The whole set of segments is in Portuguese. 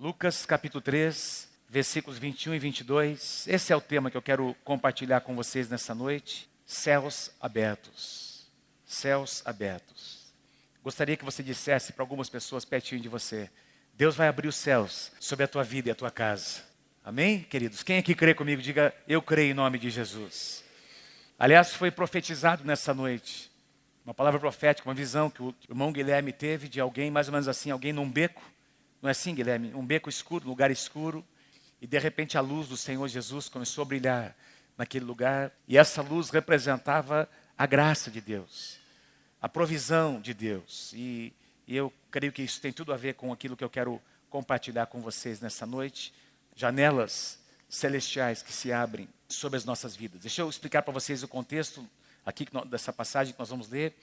Lucas capítulo 3, versículos 21 e 22. Esse é o tema que eu quero compartilhar com vocês nessa noite. Céus abertos. Céus abertos. Gostaria que você dissesse para algumas pessoas pertinho de você: Deus vai abrir os céus sobre a tua vida e a tua casa. Amém, queridos? Quem aqui crê comigo, diga eu creio em nome de Jesus. Aliás, foi profetizado nessa noite uma palavra profética, uma visão que o irmão Guilherme teve de alguém, mais ou menos assim, alguém num beco, não é assim, Guilherme? Um beco escuro, um lugar escuro, e de repente a luz do Senhor Jesus começou a brilhar naquele lugar, e essa luz representava a graça de Deus, a provisão de Deus, e, e eu creio que isso tem tudo a ver com aquilo que eu quero compartilhar com vocês nessa noite janelas celestiais que se abrem sobre as nossas vidas. Deixa eu explicar para vocês o contexto aqui dessa passagem que nós vamos ler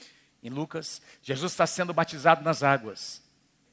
em Lucas, Jesus está sendo batizado nas águas.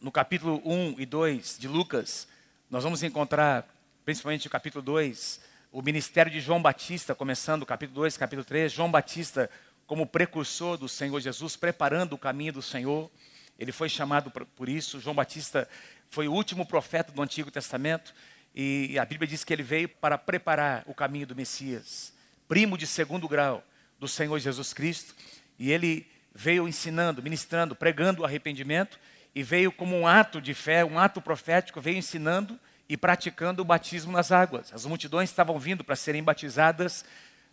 No capítulo 1 e 2 de Lucas, nós vamos encontrar, principalmente no capítulo 2, o ministério de João Batista, começando capítulo 2, capítulo 3, João Batista como precursor do Senhor Jesus, preparando o caminho do Senhor. Ele foi chamado por isso. João Batista foi o último profeta do Antigo Testamento e a Bíblia diz que ele veio para preparar o caminho do Messias, primo de segundo grau do Senhor Jesus Cristo, e ele veio ensinando, ministrando, pregando o arrependimento, e veio como um ato de fé, um ato profético, veio ensinando e praticando o batismo nas águas. As multidões estavam vindo para serem batizadas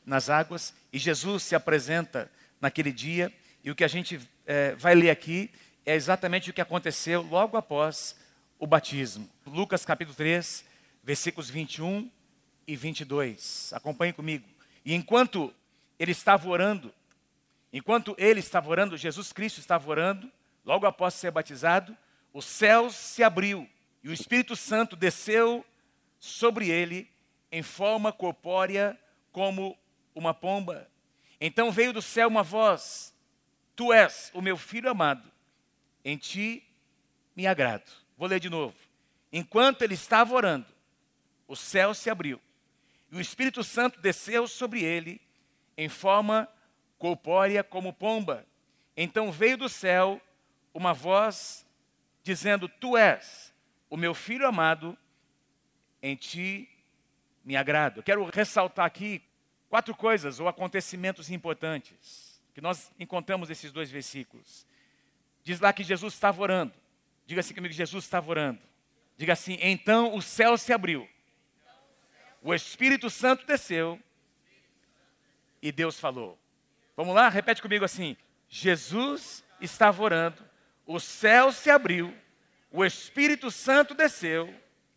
nas águas, e Jesus se apresenta naquele dia, e o que a gente é, vai ler aqui é exatamente o que aconteceu logo após o batismo. Lucas capítulo 3, versículos 21 e 22. Acompanhe comigo. E enquanto ele estava orando, enquanto ele estava orando, Jesus Cristo estava orando, logo após ser batizado, o céu se abriu e o Espírito Santo desceu sobre ele em forma corpórea como uma pomba. Então veio do céu uma voz: Tu és o meu filho amado, em ti me agrado. Vou ler de novo. Enquanto ele estava orando, o céu se abriu e o Espírito Santo desceu sobre ele em forma corpórea como pomba. Então veio do céu uma voz dizendo: Tu és o meu filho amado, em ti me agrado. Quero ressaltar aqui quatro coisas ou acontecimentos importantes que nós encontramos nesses dois versículos. Diz lá que Jesus estava orando. Diga assim comigo: Jesus estava orando. Diga assim: então o céu se abriu, o Espírito Santo desceu e Deus falou. Vamos lá? Repete comigo assim: Jesus estava orando, o céu se abriu, o Espírito Santo desceu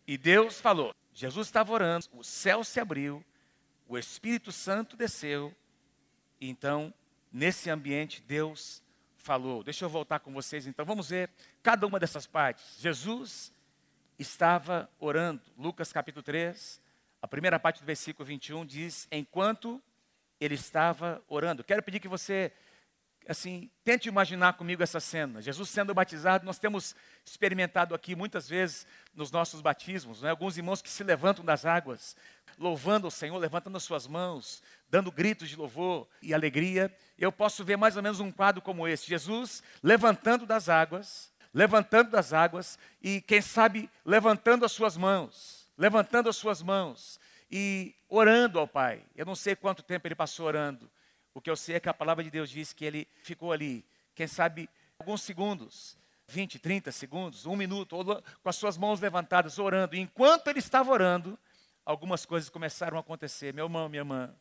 e Deus falou. Jesus estava orando, o céu se abriu, o Espírito Santo desceu, e então, nesse ambiente, Deus falou. Deixa eu voltar com vocês então. Vamos ver cada uma dessas partes. Jesus estava orando. Lucas capítulo 3, a primeira parte do versículo 21 diz: Enquanto ele estava orando. Quero pedir que você, assim, tente imaginar comigo essa cena. Jesus sendo batizado, nós temos experimentado aqui muitas vezes nos nossos batismos, né? alguns irmãos que se levantam das águas, louvando o Senhor, levantando as suas mãos, dando gritos de louvor e alegria. Eu posso ver mais ou menos um quadro como esse: Jesus levantando das águas, levantando das águas e, quem sabe, levantando as suas mãos, levantando as suas mãos e orando ao Pai. Eu não sei quanto tempo ele passou orando. O que eu sei é que a palavra de Deus diz que ele ficou ali, quem sabe, alguns segundos, 20, 30 segundos, um minuto, com as suas mãos levantadas, orando. E enquanto ele estava orando, algumas coisas começaram a acontecer. Meu irmão, minha irmã,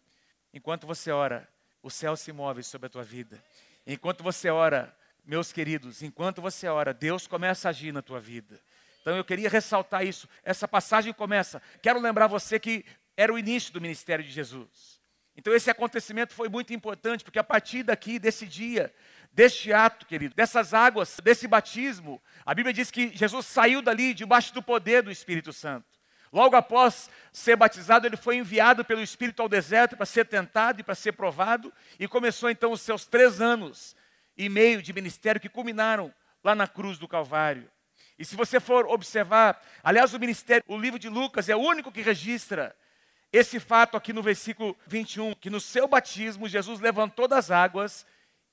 enquanto você ora, o céu se move sobre a tua vida. Enquanto você ora, meus queridos, enquanto você ora, Deus começa a agir na tua vida. Então eu queria ressaltar isso. Essa passagem começa. Quero lembrar você que era o início do ministério de Jesus. Então esse acontecimento foi muito importante, porque a partir daqui, desse dia, deste ato, querido, dessas águas, desse batismo, a Bíblia diz que Jesus saiu dali debaixo do poder do Espírito Santo. Logo após ser batizado, ele foi enviado pelo Espírito ao deserto para ser tentado e para ser provado, e começou então os seus três anos e meio de ministério que culminaram lá na cruz do Calvário. E se você for observar, aliás, o ministério, o livro de Lucas é o único que registra esse fato aqui no versículo 21, que no seu batismo Jesus levantou das águas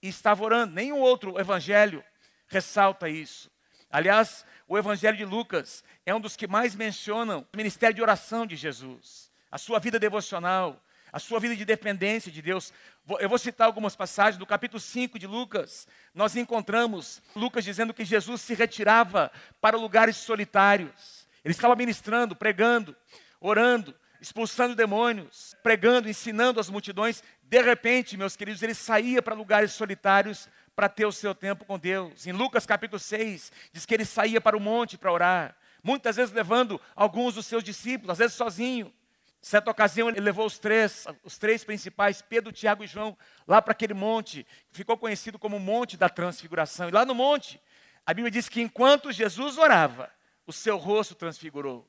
e estava orando. Nenhum outro evangelho ressalta isso. Aliás, o Evangelho de Lucas é um dos que mais mencionam o ministério de oração de Jesus, a sua vida devocional, a sua vida de dependência de Deus. Eu vou citar algumas passagens do capítulo 5 de Lucas. Nós encontramos Lucas dizendo que Jesus se retirava para lugares solitários. Ele estava ministrando, pregando, orando, expulsando demônios, pregando, ensinando as multidões. De repente, meus queridos, ele saía para lugares solitários para ter o seu tempo com Deus. Em Lucas capítulo 6, diz que ele saía para o monte para orar, muitas vezes levando alguns dos seus discípulos, às vezes sozinho. Certa ocasião ele levou os três, os três principais, Pedro, Tiago e João, lá para aquele monte, que ficou conhecido como Monte da Transfiguração. E lá no monte, a Bíblia diz que enquanto Jesus orava, o seu rosto transfigurou.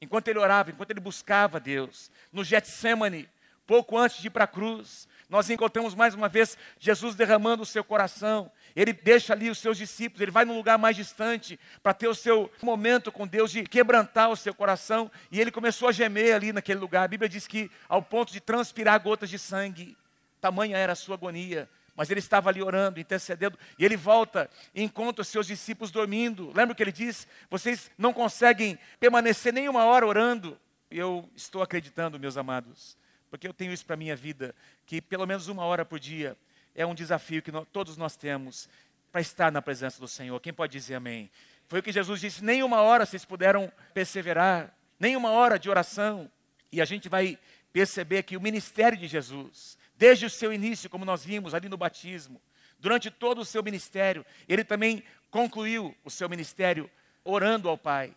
Enquanto ele orava, enquanto ele buscava Deus, no Getsemane, pouco antes de ir para a cruz, nós encontramos mais uma vez Jesus derramando o seu coração. Ele deixa ali os seus discípulos, ele vai num lugar mais distante para ter o seu momento com Deus de quebrantar o seu coração. E ele começou a gemer ali naquele lugar. A Bíblia diz que ao ponto de transpirar gotas de sangue, tamanha era a sua agonia. Mas ele estava ali orando, intercedendo, e ele volta e encontra os seus discípulos dormindo. Lembra o que ele diz? Vocês não conseguem permanecer nem uma hora orando. Eu estou acreditando, meus amados, porque eu tenho isso para a minha vida, que pelo menos uma hora por dia é um desafio que nós, todos nós temos para estar na presença do Senhor. Quem pode dizer amém? Foi o que Jesus disse: nem uma hora vocês puderam perseverar, nem uma hora de oração. E a gente vai perceber que o ministério de Jesus, desde o seu início, como nós vimos ali no batismo, durante todo o seu ministério, ele também concluiu o seu ministério orando ao Pai.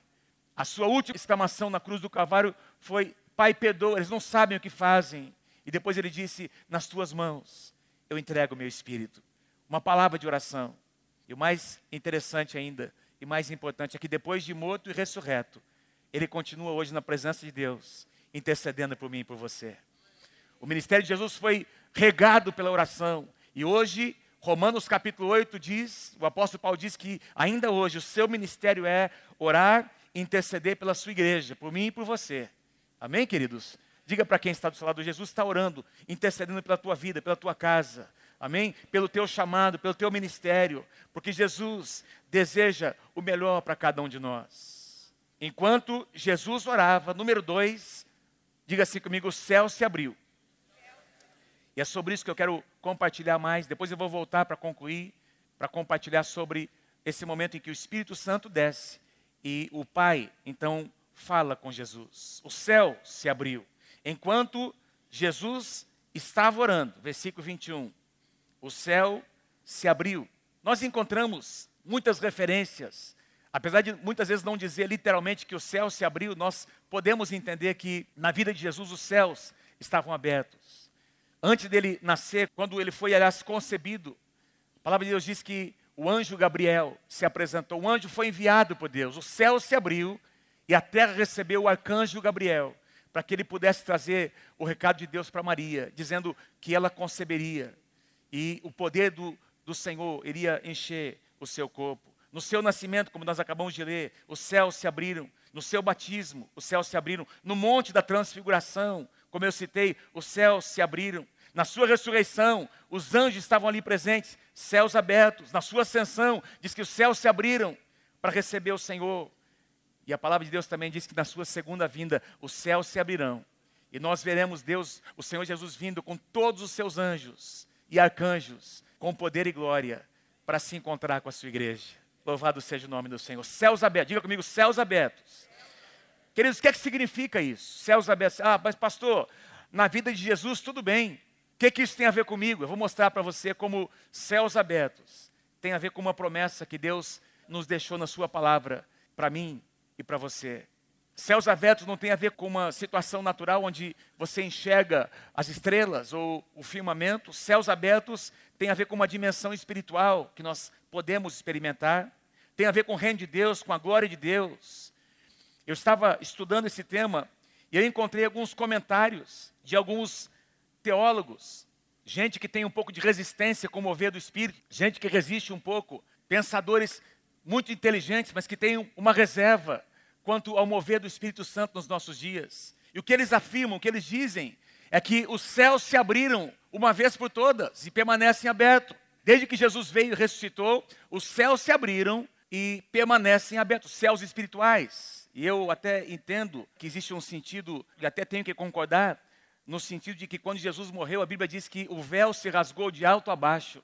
A sua última exclamação na cruz do Calvário foi: Pai, perdoa, eles não sabem o que fazem. E depois ele disse: Nas tuas mãos eu entrego o meu espírito. Uma palavra de oração. E o mais interessante ainda, e mais importante, é que depois de morto e ressurreto, ele continua hoje na presença de Deus, intercedendo por mim e por você. O ministério de Jesus foi regado pela oração. E hoje, Romanos capítulo 8 diz, o apóstolo Paulo diz que ainda hoje o seu ministério é orar e interceder pela sua igreja, por mim e por você. Amém, queridos? Diga para quem está do seu lado, Jesus está orando, intercedendo pela tua vida, pela tua casa. Amém? Pelo teu chamado, pelo teu ministério. Porque Jesus deseja o melhor para cada um de nós. Enquanto Jesus orava, número dois, diga assim comigo: o céu se abriu. E é sobre isso que eu quero compartilhar mais. Depois eu vou voltar para concluir, para compartilhar sobre esse momento em que o Espírito Santo desce e o Pai, então, fala com Jesus. O céu se abriu. Enquanto Jesus estava orando, versículo 21, o céu se abriu. Nós encontramos muitas referências, apesar de muitas vezes não dizer literalmente que o céu se abriu, nós podemos entender que na vida de Jesus os céus estavam abertos. Antes dele nascer, quando ele foi, aliás, concebido, a palavra de Deus diz que o anjo Gabriel se apresentou, o anjo foi enviado por Deus, o céu se abriu e a terra recebeu o arcanjo Gabriel para que ele pudesse trazer o recado de Deus para Maria, dizendo que ela conceberia e o poder do, do Senhor iria encher o seu corpo. No seu nascimento, como nós acabamos de ler, os céus se abriram. No seu batismo, os céus se abriram. No monte da transfiguração, como eu citei, os céus se abriram. Na sua ressurreição, os anjos estavam ali presentes, céus abertos. Na sua ascensão, diz que os céus se abriram para receber o Senhor. E a palavra de Deus também diz que na sua segunda vinda os céus se abrirão e nós veremos Deus, o Senhor Jesus vindo com todos os seus anjos e arcanjos, com poder e glória, para se encontrar com a sua igreja. Louvado seja o nome do Senhor. Céus abertos, diga comigo, céus abertos. Queridos, o que é que significa isso? Céus abertos. Ah, mas pastor, na vida de Jesus tudo bem. O que, que isso tem a ver comigo? Eu vou mostrar para você como céus abertos tem a ver com uma promessa que Deus nos deixou na sua palavra para mim e para você. Céus abertos não tem a ver com uma situação natural onde você enxerga as estrelas ou o firmamento. Céus abertos tem a ver com uma dimensão espiritual que nós podemos experimentar. Tem a ver com o reino de Deus, com a glória de Deus. Eu estava estudando esse tema e eu encontrei alguns comentários de alguns teólogos, gente que tem um pouco de resistência com o mover do espírito, gente que resiste um pouco, pensadores muito inteligentes, mas que têm uma reserva quanto ao mover do Espírito Santo nos nossos dias. E o que eles afirmam, o que eles dizem, é que os céus se abriram uma vez por todas e permanecem abertos. Desde que Jesus veio e ressuscitou, os céus se abriram e permanecem abertos, céus espirituais. E eu até entendo que existe um sentido, e até tenho que concordar, no sentido de que quando Jesus morreu, a Bíblia diz que o véu se rasgou de alto a baixo.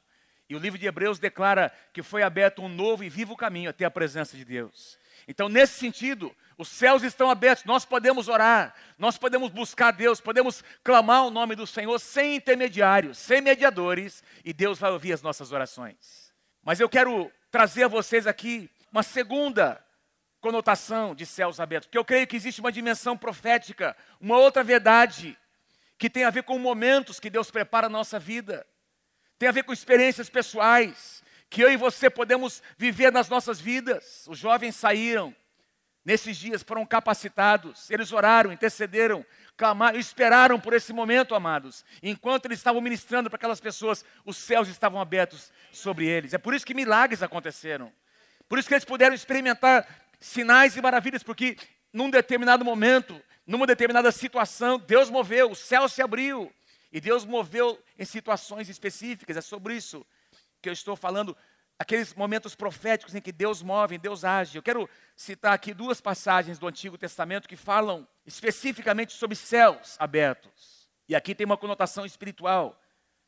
E o livro de Hebreus declara que foi aberto um novo e vivo caminho até a presença de Deus. Então, nesse sentido, os céus estão abertos, nós podemos orar, nós podemos buscar Deus, podemos clamar o nome do Senhor sem intermediários, sem mediadores, e Deus vai ouvir as nossas orações. Mas eu quero trazer a vocês aqui uma segunda conotação de céus abertos, porque eu creio que existe uma dimensão profética, uma outra verdade que tem a ver com momentos que Deus prepara na nossa vida, tem a ver com experiências pessoais, que eu e você podemos viver nas nossas vidas. Os jovens saíram nesses dias, foram capacitados, eles oraram, intercederam, clamaram, esperaram por esse momento, amados. Enquanto eles estavam ministrando para aquelas pessoas, os céus estavam abertos sobre eles. É por isso que milagres aconteceram. Por isso que eles puderam experimentar sinais e maravilhas, porque num determinado momento numa determinada situação, Deus moveu, o céu se abriu. E Deus moveu em situações específicas. É sobre isso que eu estou falando, aqueles momentos proféticos em que Deus move, Deus age. Eu quero citar aqui duas passagens do Antigo Testamento que falam especificamente sobre céus abertos. E aqui tem uma conotação espiritual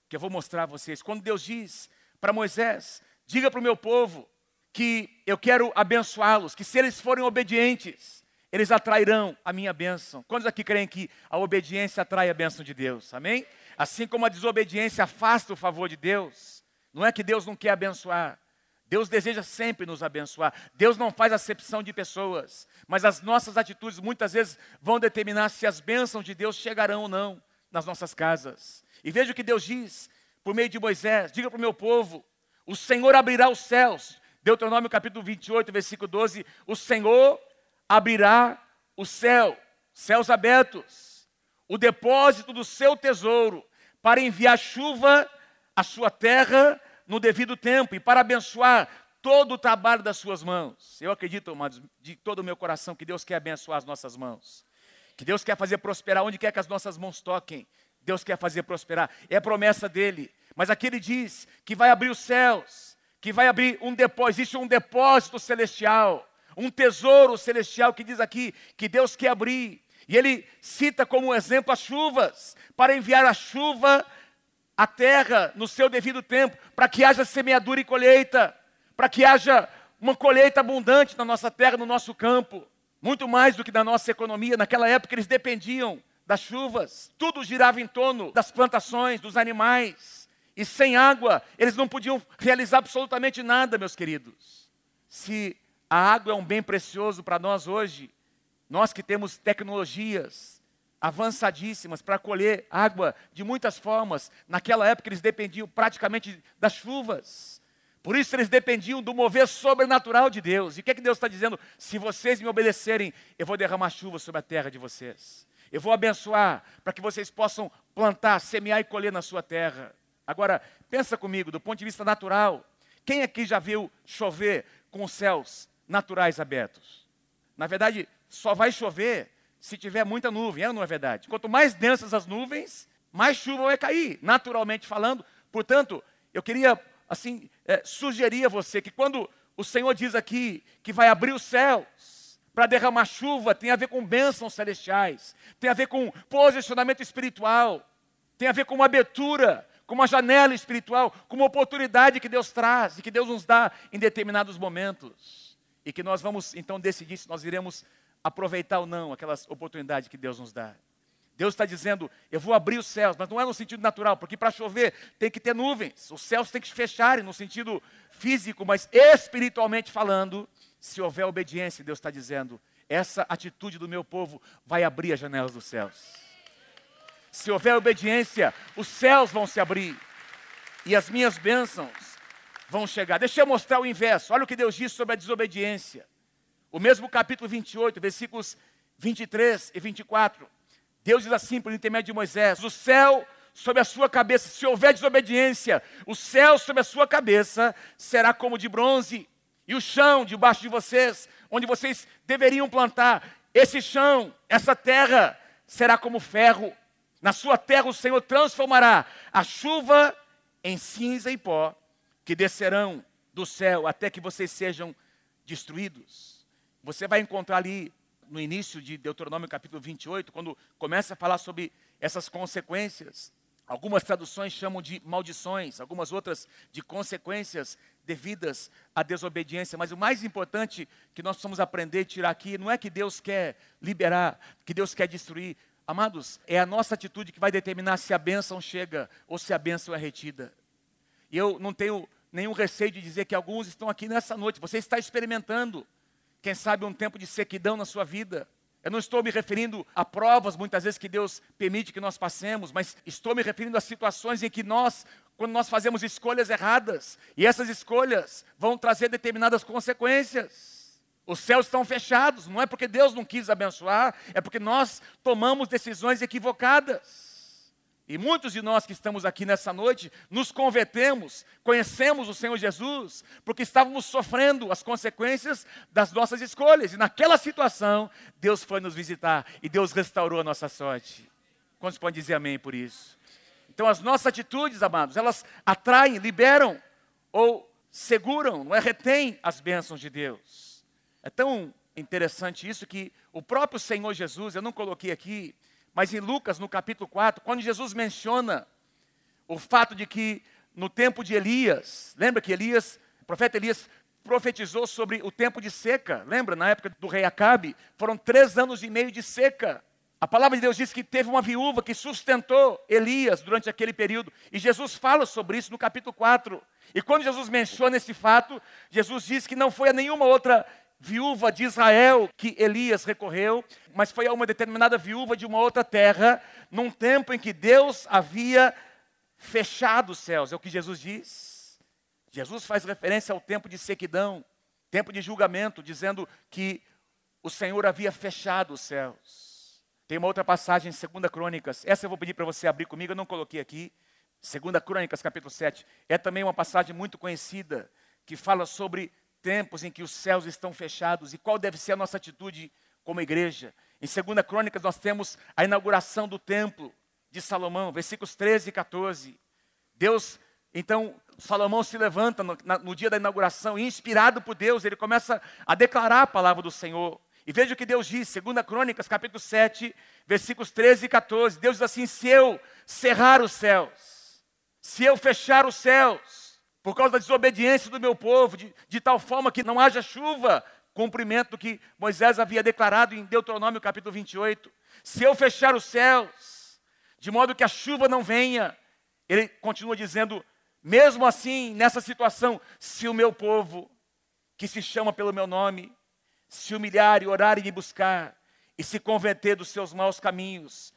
que eu vou mostrar a vocês. Quando Deus diz para Moisés: Diga para o meu povo que eu quero abençoá-los, que se eles forem obedientes, eles atrairão a minha bênção. Quantos aqui creem que a obediência atrai a bênção de Deus? Amém? Assim como a desobediência afasta o favor de Deus, não é que Deus não quer abençoar. Deus deseja sempre nos abençoar. Deus não faz acepção de pessoas, mas as nossas atitudes muitas vezes vão determinar se as bênçãos de Deus chegarão ou não nas nossas casas. E veja o que Deus diz por meio de Moisés: diga para o meu povo, o Senhor abrirá os céus. Deuteronômio capítulo 28, versículo 12: O Senhor abrirá o céu, céus abertos, o depósito do seu tesouro, para enviar chuva à sua terra no devido tempo e para abençoar todo o trabalho das suas mãos. Eu acredito, amados, de todo o meu coração, que Deus quer abençoar as nossas mãos. Que Deus quer fazer prosperar onde quer que as nossas mãos toquem. Deus quer fazer prosperar. É a promessa dele. Mas aqui ele diz que vai abrir os céus, que vai abrir um depósito, existe um depósito celestial um tesouro celestial que diz aqui que Deus quer abrir. E ele cita como exemplo as chuvas, para enviar a chuva à terra no seu devido tempo, para que haja semeadura e colheita, para que haja uma colheita abundante na nossa terra, no nosso campo, muito mais do que na nossa economia. Naquela época eles dependiam das chuvas, tudo girava em torno das plantações, dos animais, e sem água eles não podiam realizar absolutamente nada, meus queridos. Se a água é um bem precioso para nós hoje. Nós que temos tecnologias avançadíssimas para colher água de muitas formas. Naquela época eles dependiam praticamente das chuvas. Por isso eles dependiam do mover sobrenatural de Deus. E o que, é que Deus está dizendo? Se vocês me obedecerem, eu vou derramar chuva sobre a terra de vocês. Eu vou abençoar para que vocês possam plantar, semear e colher na sua terra. Agora, pensa comigo, do ponto de vista natural. Quem aqui já viu chover com os céus naturais abertos. Na verdade, só vai chover se tiver muita nuvem, é ou não é verdade? Quanto mais densas as nuvens, mais chuva vai cair, naturalmente falando. Portanto, eu queria, assim, é, sugerir a você que quando o Senhor diz aqui que vai abrir os céus para derramar chuva, tem a ver com bênçãos celestiais, tem a ver com posicionamento espiritual, tem a ver com uma abertura, com uma janela espiritual, com uma oportunidade que Deus traz e que Deus nos dá em determinados momentos e que nós vamos então decidir se nós iremos aproveitar ou não aquelas oportunidades que Deus nos dá. Deus está dizendo, eu vou abrir os céus, mas não é no sentido natural, porque para chover tem que ter nuvens, os céus têm que se fecharem no sentido físico, mas espiritualmente falando, se houver obediência, Deus está dizendo, essa atitude do meu povo vai abrir as janelas dos céus. Se houver obediência, os céus vão se abrir e as minhas bênçãos vão chegar. Deixa eu mostrar o inverso. Olha o que Deus diz sobre a desobediência. O mesmo capítulo 28, versículos 23 e 24. Deus diz assim por intermédio de Moisés: O céu sobre a sua cabeça, se houver desobediência, o céu sobre a sua cabeça será como de bronze, e o chão debaixo de vocês, onde vocês deveriam plantar, esse chão, essa terra, será como ferro. Na sua terra o Senhor transformará a chuva em cinza e pó, que descerão do céu até que vocês sejam destruídos. Você vai encontrar ali no início de Deuteronômio capítulo 28, quando começa a falar sobre essas consequências. Algumas traduções chamam de maldições, algumas outras de consequências devidas à desobediência. Mas o mais importante que nós precisamos aprender e tirar aqui não é que Deus quer liberar, que Deus quer destruir. Amados, é a nossa atitude que vai determinar se a bênção chega ou se a bênção é retida. E eu não tenho nenhum receio de dizer que alguns estão aqui nessa noite. Você está experimentando, quem sabe, um tempo de sequidão na sua vida. Eu não estou me referindo a provas, muitas vezes, que Deus permite que nós passemos, mas estou me referindo a situações em que nós, quando nós fazemos escolhas erradas, e essas escolhas vão trazer determinadas consequências. Os céus estão fechados, não é porque Deus não quis abençoar, é porque nós tomamos decisões equivocadas. E muitos de nós que estamos aqui nessa noite nos convertemos, conhecemos o Senhor Jesus, porque estávamos sofrendo as consequências das nossas escolhas. E naquela situação, Deus foi nos visitar e Deus restaurou a nossa sorte. Quantos podem dizer amém por isso? Então, as nossas atitudes, amados, elas atraem, liberam ou seguram, não é? Retém as bênçãos de Deus. É tão interessante isso que o próprio Senhor Jesus, eu não coloquei aqui, mas em Lucas, no capítulo 4, quando Jesus menciona o fato de que no tempo de Elias, lembra que Elias, o profeta Elias profetizou sobre o tempo de seca, lembra? Na época do rei Acabe, foram três anos e meio de seca. A palavra de Deus diz que teve uma viúva que sustentou Elias durante aquele período. E Jesus fala sobre isso no capítulo 4. E quando Jesus menciona esse fato, Jesus diz que não foi a nenhuma outra viúva de Israel que Elias recorreu, mas foi a uma determinada viúva de uma outra terra, num tempo em que Deus havia fechado os céus. É o que Jesus diz. Jesus faz referência ao tempo de sequidão, tempo de julgamento, dizendo que o Senhor havia fechado os céus. Tem uma outra passagem em 2 Crônicas, essa eu vou pedir para você abrir comigo, eu não coloquei aqui. 2 Crônicas, capítulo 7. É também uma passagem muito conhecida, que fala sobre tempos em que os céus estão fechados e qual deve ser a nossa atitude como igreja. Em 2 Crônicas nós temos a inauguração do templo de Salomão, versículos 13 e 14. Deus, então, Salomão se levanta no, na, no dia da inauguração, inspirado por Deus, ele começa a declarar a palavra do Senhor. E veja o que Deus diz, 2 Crônicas, capítulo 7, versículos 13 e 14. Deus diz assim: Se eu cerrar os céus, se eu fechar os céus, por causa da desobediência do meu povo, de, de tal forma que não haja chuva, cumprimento que Moisés havia declarado em Deuteronômio capítulo 28. Se eu fechar os céus, de modo que a chuva não venha, ele continua dizendo, mesmo assim, nessa situação, se o meu povo, que se chama pelo meu nome, se humilhar e orar e me buscar, e se converter dos seus maus caminhos,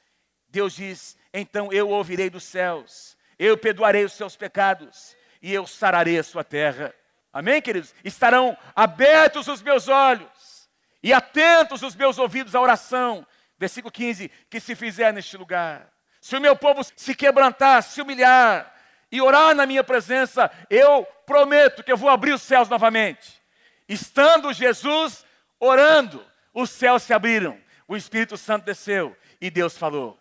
Deus diz: então eu ouvirei dos céus, eu perdoarei os seus pecados, e eu sararei a sua terra. Amém, queridos? Estarão abertos os meus olhos e atentos os meus ouvidos à oração. Versículo 15: que se fizer neste lugar. Se o meu povo se quebrantar, se humilhar e orar na minha presença, eu prometo que eu vou abrir os céus novamente. Estando Jesus orando, os céus se abriram, o Espírito Santo desceu e Deus falou: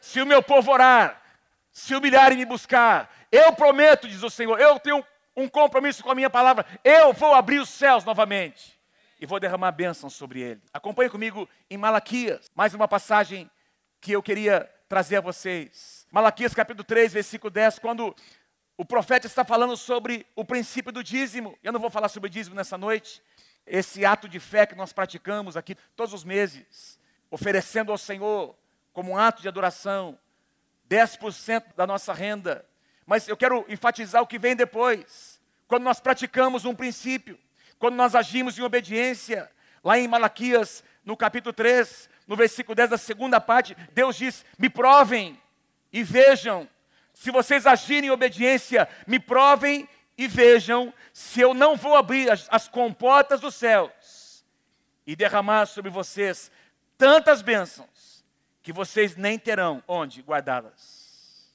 Se o meu povo orar, se humilhar e me buscar, eu prometo, diz o Senhor, eu tenho um compromisso com a minha palavra. Eu vou abrir os céus novamente e vou derramar bênção sobre ele. Acompanhe comigo em Malaquias, mais uma passagem que eu queria trazer a vocês. Malaquias capítulo 3, versículo 10, quando o profeta está falando sobre o princípio do dízimo. Eu não vou falar sobre dízimo nessa noite. Esse ato de fé que nós praticamos aqui todos os meses, oferecendo ao Senhor como um ato de adoração 10% da nossa renda mas eu quero enfatizar o que vem depois. Quando nós praticamos um princípio, quando nós agimos em obediência, lá em Malaquias, no capítulo 3, no versículo 10 da segunda parte, Deus diz: Me provem e vejam. Se vocês agirem em obediência, me provem e vejam se eu não vou abrir as, as comportas dos céus e derramar sobre vocês tantas bênçãos que vocês nem terão onde guardá-las.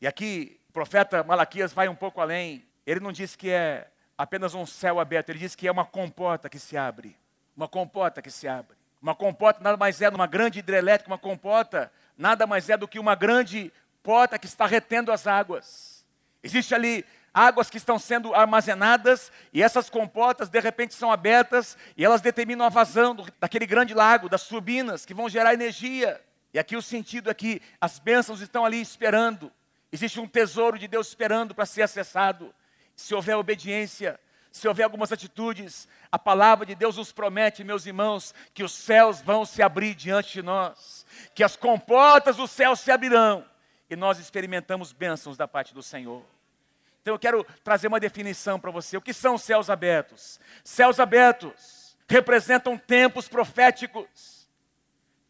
E aqui profeta Malaquias vai um pouco além. Ele não diz que é apenas um céu aberto, ele diz que é uma comporta que se abre. Uma comporta que se abre. Uma comporta nada mais é uma grande hidrelétrica, uma comporta nada mais é do que uma grande porta que está retendo as águas. Existe ali águas que estão sendo armazenadas e essas comportas de repente são abertas e elas determinam a vazão do, daquele grande lago, das turbinas que vão gerar energia. E aqui o sentido é que as bênçãos estão ali esperando. Existe um tesouro de Deus esperando para ser acessado. Se houver obediência, se houver algumas atitudes, a palavra de Deus nos promete, meus irmãos, que os céus vão se abrir diante de nós, que as comportas do céu se abrirão e nós experimentamos bênçãos da parte do Senhor. Então eu quero trazer uma definição para você. O que são céus abertos? Céus abertos representam tempos proféticos.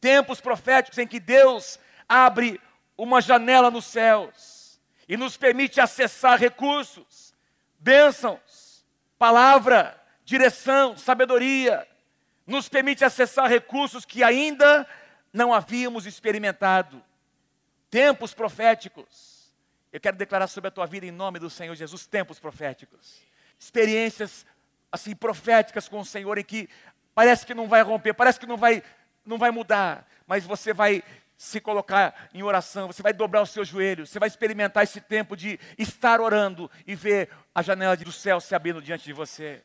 Tempos proféticos em que Deus abre uma janela nos céus e nos permite acessar recursos, bênçãos, palavra, direção, sabedoria, nos permite acessar recursos que ainda não havíamos experimentado. Tempos proféticos eu quero declarar sobre a tua vida em nome do Senhor Jesus tempos proféticos. Experiências assim proféticas com o Senhor em que parece que não vai romper, parece que não vai não vai mudar, mas você vai se colocar em oração, você vai dobrar os seus joelhos, você vai experimentar esse tempo de estar orando e ver a janela do céu se abrindo diante de você,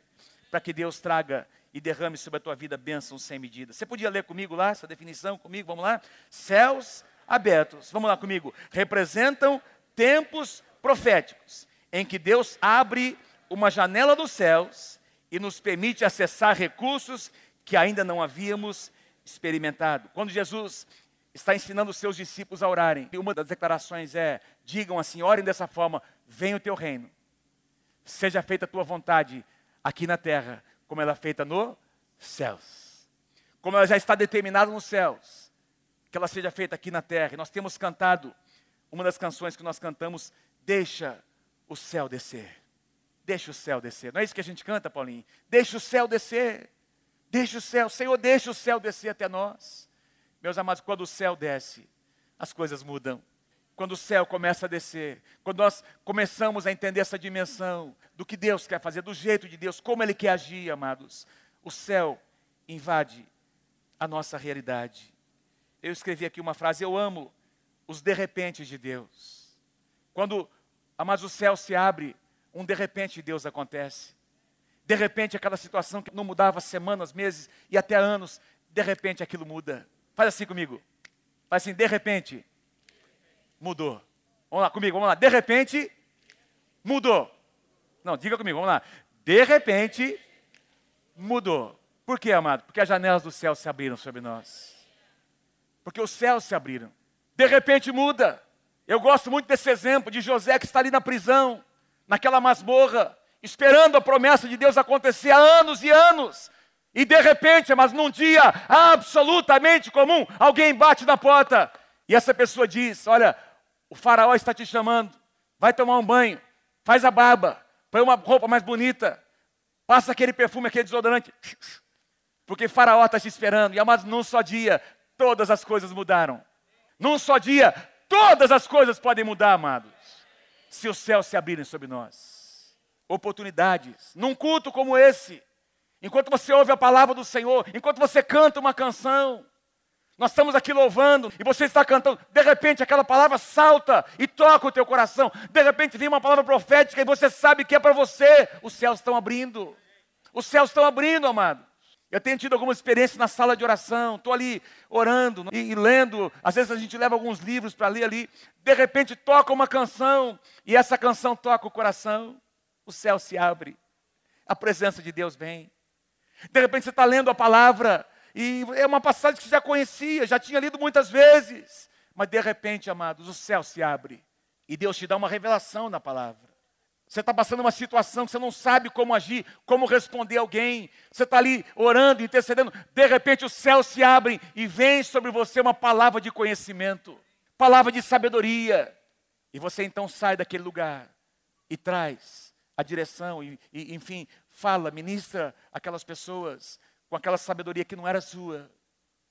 para que Deus traga e derrame sobre a tua vida bênçãos sem medida. Você podia ler comigo lá essa definição comigo? Vamos lá? Céus abertos. Vamos lá comigo. Representam tempos proféticos em que Deus abre uma janela dos céus e nos permite acessar recursos que ainda não havíamos experimentado. Quando Jesus está ensinando os seus discípulos a orarem, uma das declarações é: digam assim, orem dessa forma, venha o teu reino, seja feita a tua vontade aqui na terra, como ela é feita nos céus. Como ela já está determinada nos céus, que ela seja feita aqui na terra. E nós temos cantado uma das canções que nós cantamos, deixa o céu descer. Deixa o céu descer. Não é isso que a gente canta, Paulinho? Deixa o céu descer. Deixa o céu, Senhor, deixa o céu descer até nós. Meus amados, quando o céu desce, as coisas mudam. Quando o céu começa a descer, quando nós começamos a entender essa dimensão do que Deus quer fazer, do jeito de Deus, como Ele quer agir, amados, o céu invade a nossa realidade. Eu escrevi aqui uma frase, eu amo os de repente de Deus. Quando, mas o céu se abre, um de repente de Deus acontece. De repente aquela situação que não mudava semanas, meses e até anos, de repente aquilo muda. Faz assim comigo. Faz assim, de repente mudou. Vamos lá comigo, vamos lá. De repente mudou. Não, diga comigo, vamos lá. De repente mudou. Por quê, amado? Porque as janelas do céu se abriram sobre nós. Porque os céus se abriram de repente muda. Eu gosto muito desse exemplo de José que está ali na prisão, naquela masmorra, esperando a promessa de Deus acontecer há anos e anos. E de repente, mas num dia absolutamente comum, alguém bate na porta. E essa pessoa diz: Olha, o faraó está te chamando, vai tomar um banho, faz a barba, põe uma roupa mais bonita, passa aquele perfume, aquele desodorante, porque faraó está te esperando. E amados, num só dia, todas as coisas mudaram. Num só dia, todas as coisas podem mudar, amados, se os céus se abrirem sobre nós. Oportunidades, num culto como esse, enquanto você ouve a palavra do Senhor, enquanto você canta uma canção, nós estamos aqui louvando e você está cantando, de repente aquela palavra salta e toca o teu coração, de repente vem uma palavra profética e você sabe que é para você, os céus estão abrindo, os céus estão abrindo, amado. Eu tenho tido algumas experiências na sala de oração, estou ali orando e, e, lendo. Às vezes a gente leva alguns livros para ler ali. De repente toca uma canção e essa canção toca o coração. O céu se abre, a presença de Deus vem. De repente você está lendo a palavra e é uma passagem que você já conhecia, já tinha lido muitas vezes. Mas de repente, amados, o céu se abre e Deus te dá uma revelação na palavra. Você está passando uma situação que você não sabe como agir, como responder alguém. Você está ali orando, intercedendo. De repente o céu se abre e vem sobre você uma palavra de conhecimento, palavra de sabedoria. E você então sai daquele lugar e traz a direção, e, e enfim, fala, ministra aquelas pessoas com aquela sabedoria que não era sua.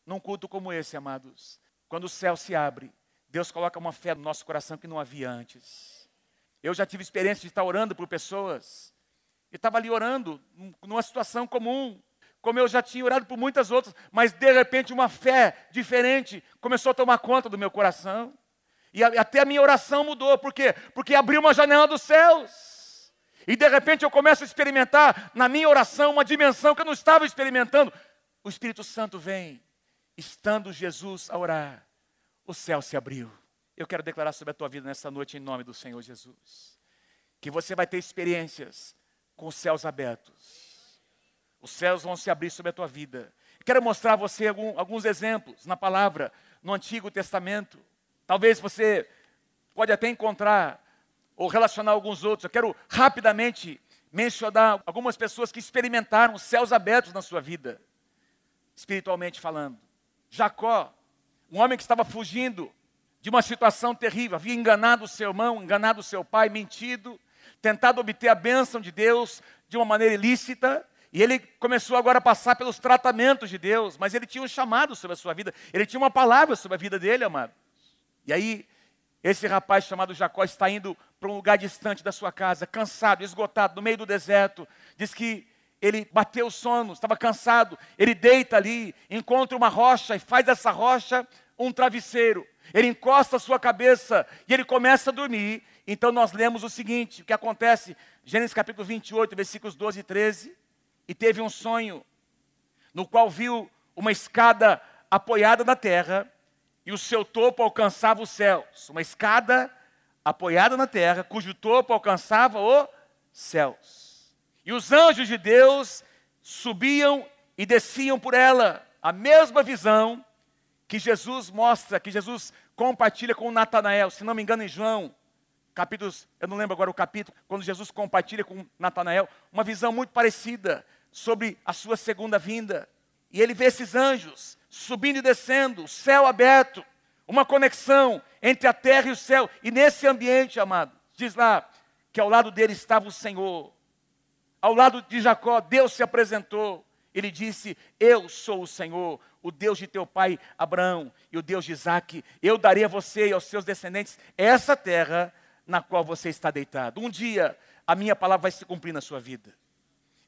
Num culto como esse, amados, quando o céu se abre, Deus coloca uma fé no nosso coração que não havia antes. Eu já tive experiência de estar orando por pessoas. E estava ali orando, numa situação comum, como eu já tinha orado por muitas outras, mas de repente uma fé diferente começou a tomar conta do meu coração. E até a minha oração mudou, por quê? Porque abriu uma janela dos céus. E de repente eu começo a experimentar na minha oração uma dimensão que eu não estava experimentando. O Espírito Santo vem, estando Jesus a orar, o céu se abriu. Eu quero declarar sobre a tua vida nessa noite em nome do Senhor Jesus. Que você vai ter experiências com os céus abertos. Os céus vão se abrir sobre a tua vida. Quero mostrar a você algum, alguns exemplos na palavra, no Antigo Testamento. Talvez você pode até encontrar ou relacionar alguns outros. Eu quero rapidamente mencionar algumas pessoas que experimentaram céus abertos na sua vida, espiritualmente falando. Jacó, um homem que estava fugindo de uma situação terrível, havia enganado seu irmão, enganado seu pai, mentido, tentado obter a bênção de Deus de uma maneira ilícita, e ele começou agora a passar pelos tratamentos de Deus, mas ele tinha um chamado sobre a sua vida, ele tinha uma palavra sobre a vida dele, amado. E aí, esse rapaz chamado Jacó está indo para um lugar distante da sua casa, cansado, esgotado, no meio do deserto. Diz que ele bateu o sono, estava cansado. Ele deita ali, encontra uma rocha e faz dessa rocha um travesseiro. Ele encosta a sua cabeça e ele começa a dormir. Então nós lemos o seguinte: o que acontece? Gênesis capítulo 28, versículos 12 e 13. E teve um sonho, no qual viu uma escada apoiada na terra, e o seu topo alcançava os céus. Uma escada apoiada na terra, cujo topo alcançava os céus. E os anjos de Deus subiam e desciam por ela. A mesma visão que Jesus mostra, que Jesus compartilha com Natanael, se não me engano, em João, capítulos, eu não lembro agora o capítulo, quando Jesus compartilha com Natanael, uma visão muito parecida sobre a sua segunda vinda. E ele vê esses anjos subindo e descendo, céu aberto, uma conexão entre a terra e o céu. E nesse ambiente, amado, diz lá que ao lado dele estava o Senhor. Ao lado de Jacó, Deus se apresentou. Ele disse: Eu sou o Senhor, o Deus de teu pai Abraão e o Deus de Isaac. Eu darei a você e aos seus descendentes essa terra na qual você está deitado. Um dia a minha palavra vai se cumprir na sua vida.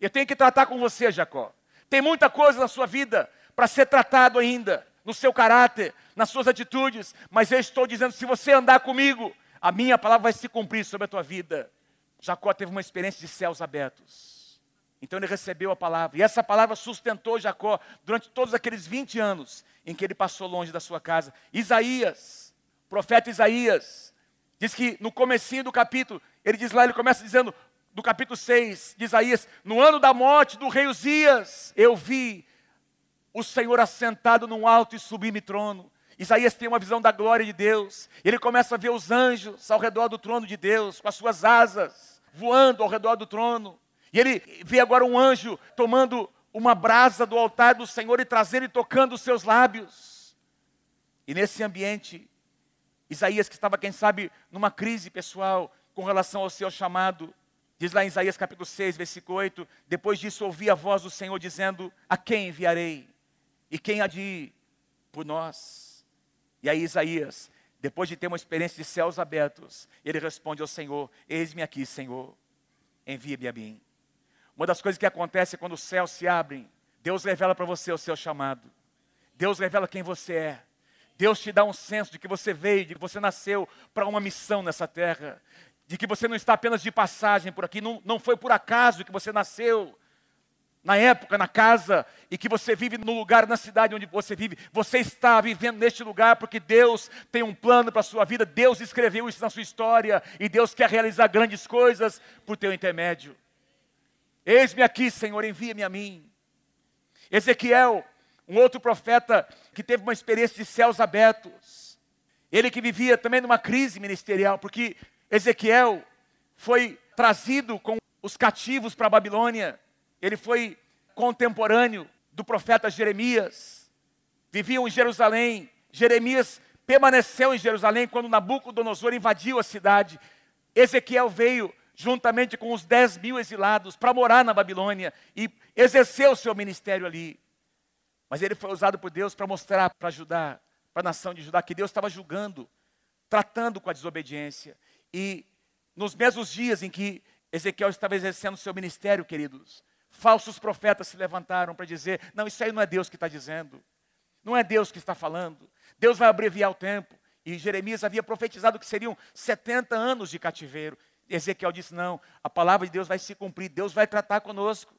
Eu tenho que tratar com você, Jacó. Tem muita coisa na sua vida para ser tratado ainda, no seu caráter, nas suas atitudes, mas eu estou dizendo: se você andar comigo, a minha palavra vai se cumprir sobre a tua vida. Jacó teve uma experiência de céus abertos. Então ele recebeu a palavra. E essa palavra sustentou Jacó durante todos aqueles 20 anos em que ele passou longe da sua casa. Isaías, profeta Isaías, diz que no comecinho do capítulo, ele diz lá, ele começa dizendo, do capítulo 6 de Isaías, no ano da morte do rei Uzias, eu vi o Senhor assentado num alto e sublime trono. Isaías tem uma visão da glória de Deus. Ele começa a ver os anjos ao redor do trono de Deus, com as suas asas, voando ao redor do trono. E ele vê agora um anjo tomando uma brasa do altar do Senhor e trazendo e tocando os seus lábios. E nesse ambiente, Isaías, que estava, quem sabe, numa crise pessoal com relação ao seu chamado, diz lá em Isaías capítulo 6, versículo 8: Depois disso ouvi a voz do Senhor dizendo: A quem enviarei? E quem há de por nós? E aí, Isaías, depois de ter uma experiência de céus abertos, ele responde ao Senhor: Eis-me aqui, Senhor, envia-me a mim. Uma das coisas que acontece quando os céus se abrem, Deus revela para você o seu chamado. Deus revela quem você é. Deus te dá um senso de que você veio, de que você nasceu para uma missão nessa terra. De que você não está apenas de passagem por aqui, não, não foi por acaso que você nasceu na época, na casa, e que você vive no lugar, na cidade onde você vive. Você está vivendo neste lugar porque Deus tem um plano para a sua vida, Deus escreveu isso na sua história, e Deus quer realizar grandes coisas por teu intermédio. Eis-me aqui, Senhor, envia-me a mim. Ezequiel, um outro profeta que teve uma experiência de céus abertos. Ele que vivia também numa crise ministerial, porque Ezequiel foi trazido com os cativos para a Babilônia. Ele foi contemporâneo do profeta Jeremias. Viviam em Jerusalém. Jeremias permaneceu em Jerusalém quando Nabucodonosor invadiu a cidade. Ezequiel veio juntamente com os 10 mil exilados, para morar na Babilônia e exercer o seu ministério ali. Mas ele foi usado por Deus para mostrar para Judá, para a nação de Judá, que Deus estava julgando, tratando com a desobediência. E nos mesmos dias em que Ezequiel estava exercendo o seu ministério, queridos, falsos profetas se levantaram para dizer: não, isso aí não é Deus que está dizendo, não é Deus que está falando, Deus vai abreviar o tempo. E Jeremias havia profetizado que seriam 70 anos de cativeiro. Ezequiel disse: Não, a palavra de Deus vai se cumprir, Deus vai tratar conosco.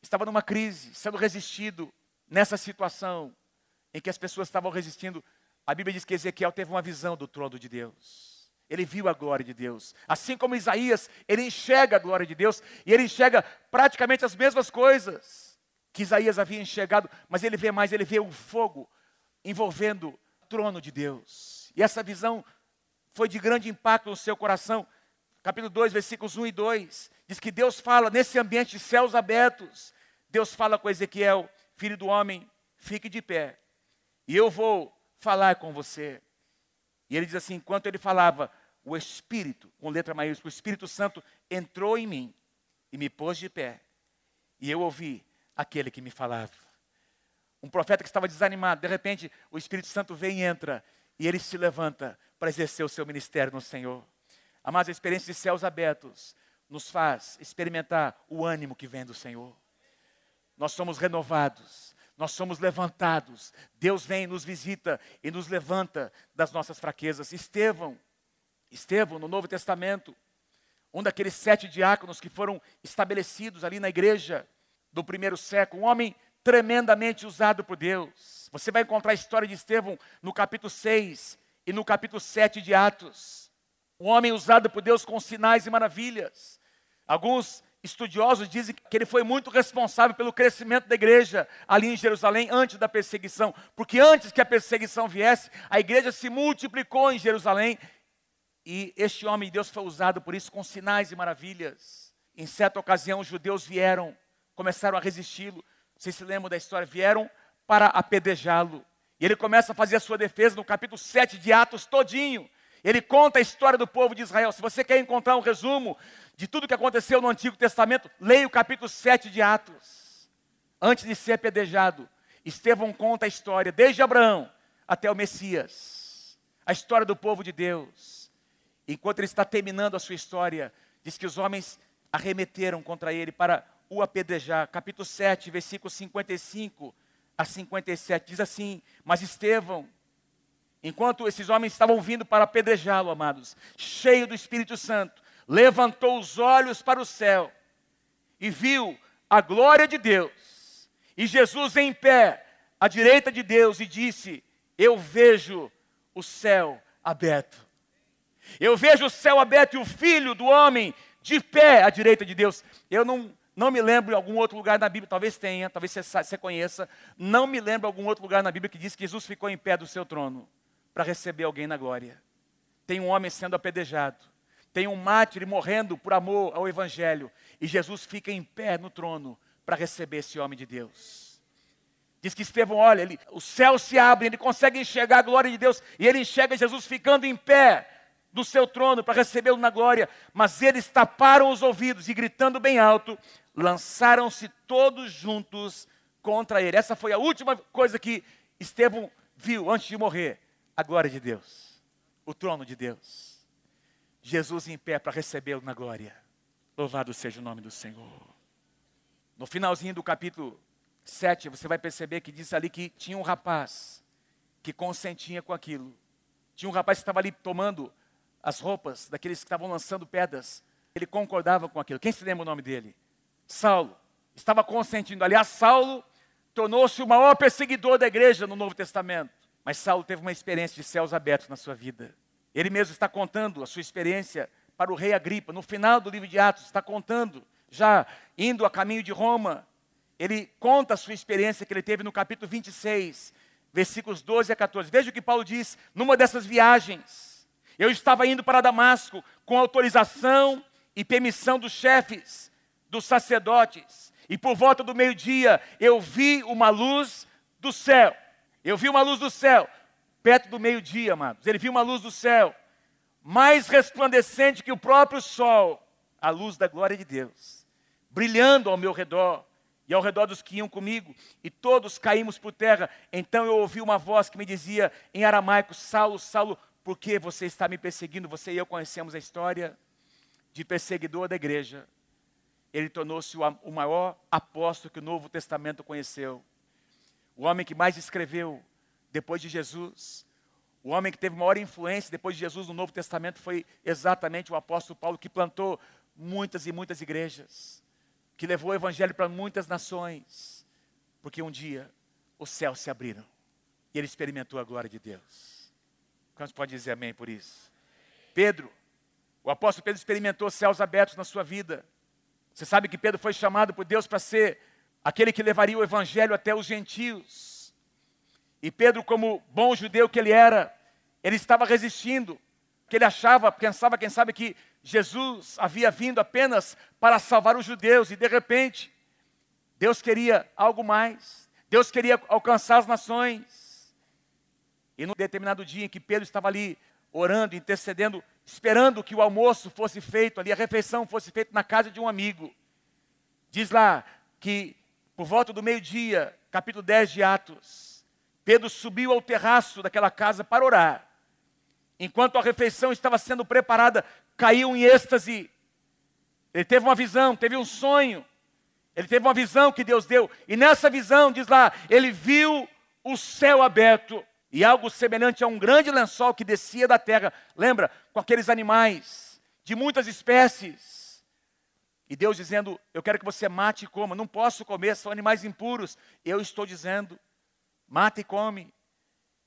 Estava numa crise, sendo resistido nessa situação em que as pessoas estavam resistindo. A Bíblia diz que Ezequiel teve uma visão do trono de Deus. Ele viu a glória de Deus. Assim como Isaías, ele enxerga a glória de Deus e ele enxerga praticamente as mesmas coisas que Isaías havia enxergado, mas ele vê mais, ele vê o fogo envolvendo o trono de Deus. E essa visão foi de grande impacto no seu coração. Capítulo 2, versículos 1 e 2, diz que Deus fala nesse ambiente de céus abertos. Deus fala com Ezequiel, filho do homem, fique de pé, e eu vou falar com você. E ele diz assim: enquanto ele falava, o Espírito, com letra maiúscula, o Espírito Santo entrou em mim e me pôs de pé. E eu ouvi aquele que me falava. Um profeta que estava desanimado, de repente o Espírito Santo vem e entra, e ele se levanta para exercer o seu ministério no Senhor. Amados, a experiência de céus abertos nos faz experimentar o ânimo que vem do Senhor. Nós somos renovados, nós somos levantados. Deus vem, nos visita e nos levanta das nossas fraquezas. Estevão, Estevão, no Novo Testamento, um daqueles sete diáconos que foram estabelecidos ali na igreja do primeiro século, um homem tremendamente usado por Deus. Você vai encontrar a história de Estevão no capítulo 6 e no capítulo 7 de Atos. Um homem usado por Deus com sinais e maravilhas. Alguns estudiosos dizem que ele foi muito responsável pelo crescimento da igreja ali em Jerusalém antes da perseguição, porque antes que a perseguição viesse, a igreja se multiplicou em Jerusalém e este homem de Deus foi usado por isso com sinais e maravilhas. Em certa ocasião, os judeus vieram, começaram a resisti-lo. Vocês se lembram da história? Vieram para apedrejá-lo. E ele começa a fazer a sua defesa no capítulo 7 de Atos todinho. Ele conta a história do povo de Israel. Se você quer encontrar um resumo de tudo que aconteceu no Antigo Testamento, leia o capítulo 7 de Atos. Antes de ser apedrejado, Estevão conta a história, desde Abraão até o Messias. A história do povo de Deus. Enquanto ele está terminando a sua história, diz que os homens arremeteram contra ele para o apedrejar. Capítulo 7, versículo 55 a 57, diz assim: Mas Estevão, enquanto esses homens estavam vindo para apedrejá-lo, amados, cheio do Espírito Santo, levantou os olhos para o céu e viu a glória de Deus e Jesus em pé à direita de Deus e disse: Eu vejo o céu aberto eu vejo o céu aberto e o filho do homem de pé à direita de Deus. Eu não, não me lembro em algum outro lugar na Bíblia, talvez tenha, talvez você, você conheça. Não me lembro algum outro lugar na Bíblia que diz que Jesus ficou em pé do seu trono para receber alguém na glória. Tem um homem sendo apedrejado. Tem um mártir morrendo por amor ao Evangelho. E Jesus fica em pé no trono para receber esse homem de Deus. Diz que Estevão olha, ele, o céu se abre, ele consegue enxergar a glória de Deus. E ele enxerga Jesus ficando em pé do seu trono para recebê-lo na glória, mas eles taparam os ouvidos e gritando bem alto, lançaram-se todos juntos contra ele. Essa foi a última coisa que Estevão viu antes de morrer: a glória de Deus, o trono de Deus. Jesus em pé para recebê-lo na glória. Louvado seja o nome do Senhor. No finalzinho do capítulo 7, você vai perceber que diz ali que tinha um rapaz que consentia com aquilo. Tinha um rapaz que estava ali tomando as roupas daqueles que estavam lançando pedras. Ele concordava com aquilo. Quem se lembra o nome dele? Saulo. Estava consentindo. Aliás, Saulo tornou-se o maior perseguidor da igreja no Novo Testamento. Mas Saulo teve uma experiência de céus abertos na sua vida. Ele mesmo está contando a sua experiência para o rei Agripa. No final do livro de Atos, está contando, já indo a caminho de Roma. Ele conta a sua experiência que ele teve no capítulo 26, versículos 12 a 14. Veja o que Paulo diz numa dessas viagens. Eu estava indo para Damasco com autorização e permissão dos chefes, dos sacerdotes, e por volta do meio-dia eu vi uma luz do céu. Eu vi uma luz do céu, perto do meio-dia, amados. Ele viu uma luz do céu, mais resplandecente que o próprio sol, a luz da glória de Deus, brilhando ao meu redor e ao redor dos que iam comigo, e todos caímos por terra. Então eu ouvi uma voz que me dizia em aramaico: Saulo, Saulo, porque você está me perseguindo. Você e eu conhecemos a história de perseguidor da igreja. Ele tornou-se o maior apóstolo que o Novo Testamento conheceu. O homem que mais escreveu depois de Jesus. O homem que teve maior influência depois de Jesus no Novo Testamento foi exatamente o apóstolo Paulo, que plantou muitas e muitas igrejas, que levou o evangelho para muitas nações, porque um dia os céus se abriram e ele experimentou a glória de Deus. Quantos pode dizer amém por isso? Pedro, o apóstolo Pedro experimentou céus abertos na sua vida. Você sabe que Pedro foi chamado por Deus para ser aquele que levaria o evangelho até os gentios. E Pedro, como bom judeu que ele era, ele estava resistindo, porque ele achava, pensava, quem sabe, que Jesus havia vindo apenas para salvar os judeus, e de repente, Deus queria algo mais, Deus queria alcançar as nações. E num determinado dia em que Pedro estava ali orando, intercedendo, esperando que o almoço fosse feito ali, a refeição fosse feita na casa de um amigo. Diz lá que por volta do meio-dia, capítulo 10 de Atos, Pedro subiu ao terraço daquela casa para orar. Enquanto a refeição estava sendo preparada, caiu em êxtase. Ele teve uma visão, teve um sonho. Ele teve uma visão que Deus deu. E nessa visão, diz lá, ele viu o céu aberto e algo semelhante a um grande lençol que descia da terra. Lembra? Com aqueles animais de muitas espécies. E Deus dizendo: Eu quero que você mate e coma. Não posso comer, são animais impuros. Eu estou dizendo: Mata e come.